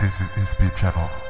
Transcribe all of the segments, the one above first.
This is Inspeed Channel.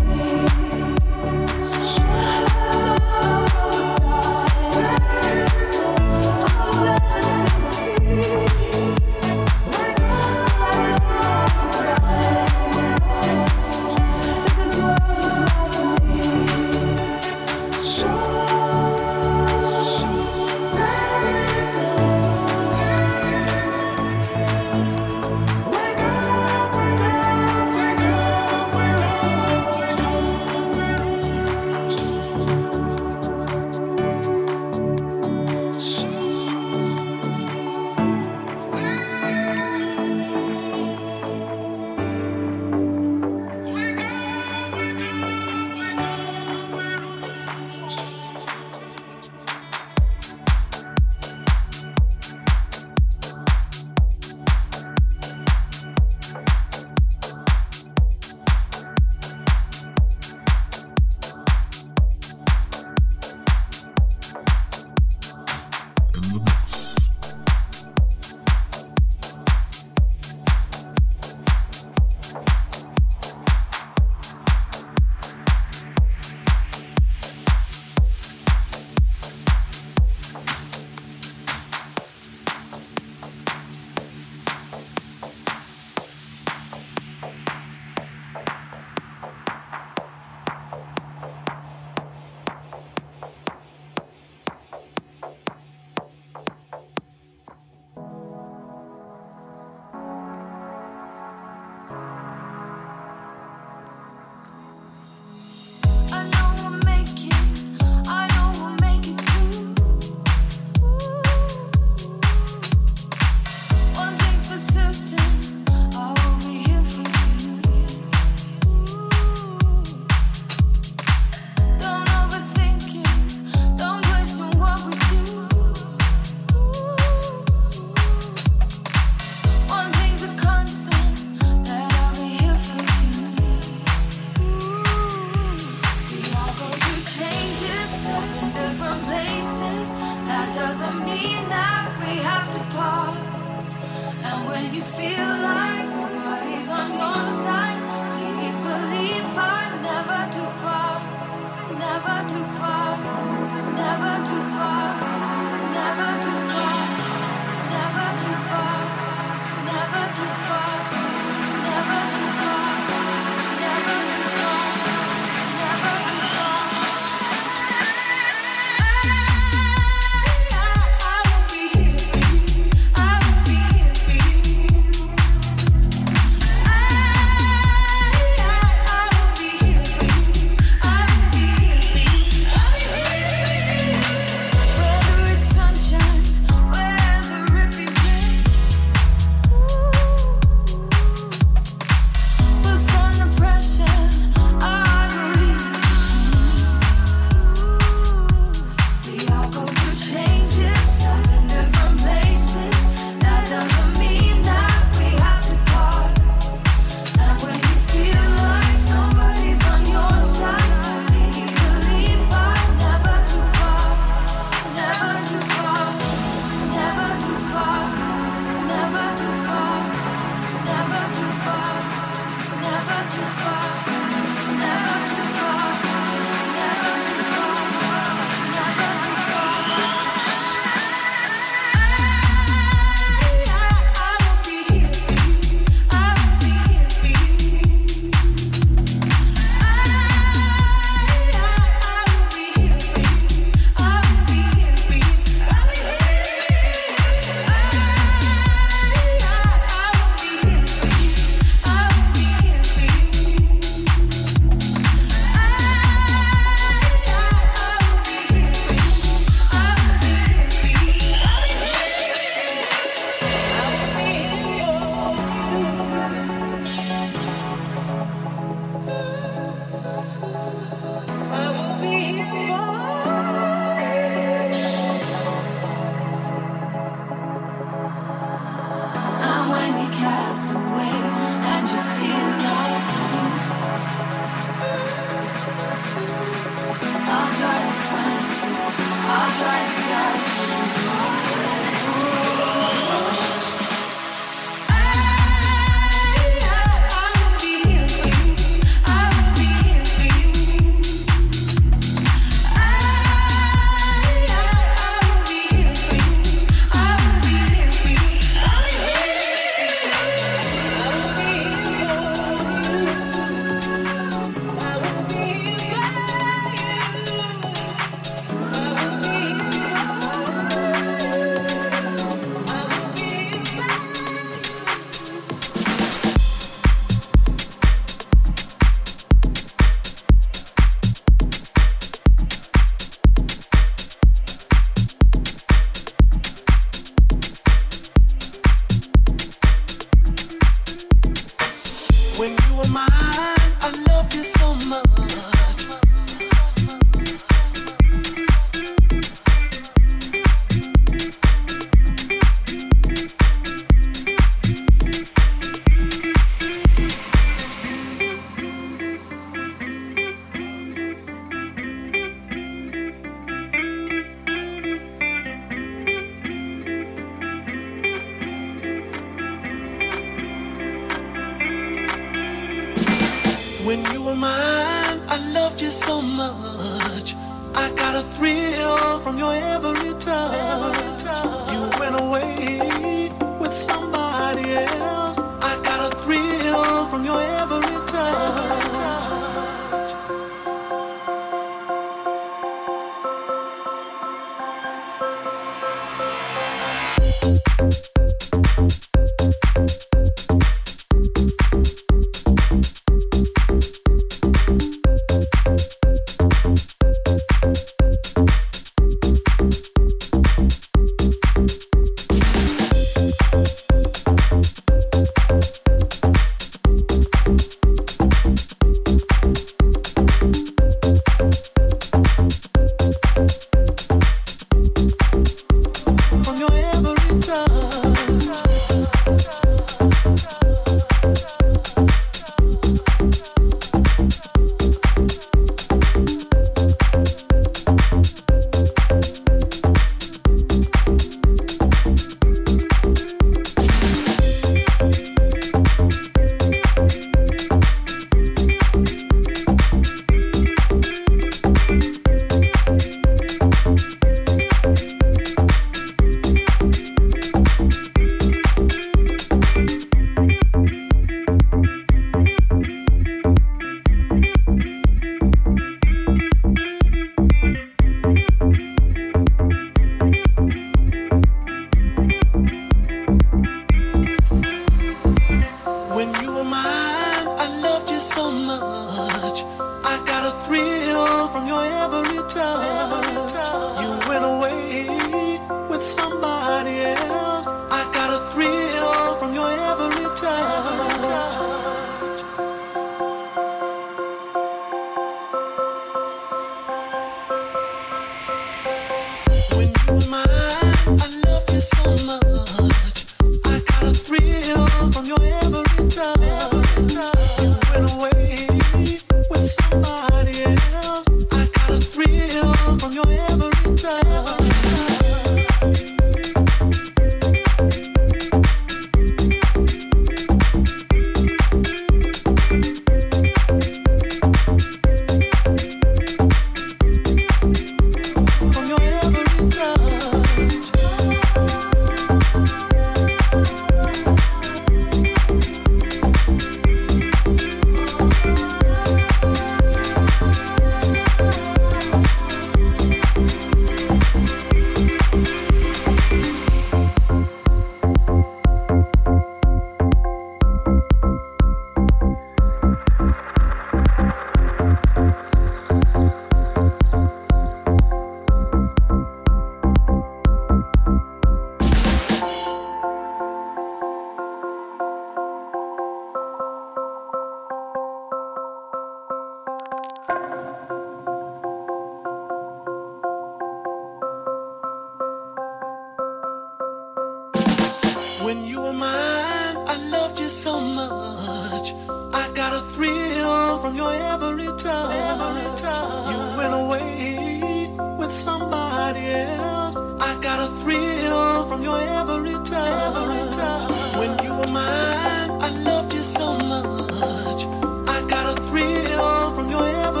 so much. I got a thrill from your every touch. Every touch. You went away with somebody else. I got a thrill from your every touch. Every touch. When you were mine, I loved you so much. I got a thrill from your every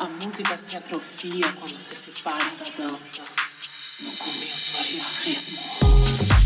A música se atrofia quando se separa da dança. No começo havia ritmo.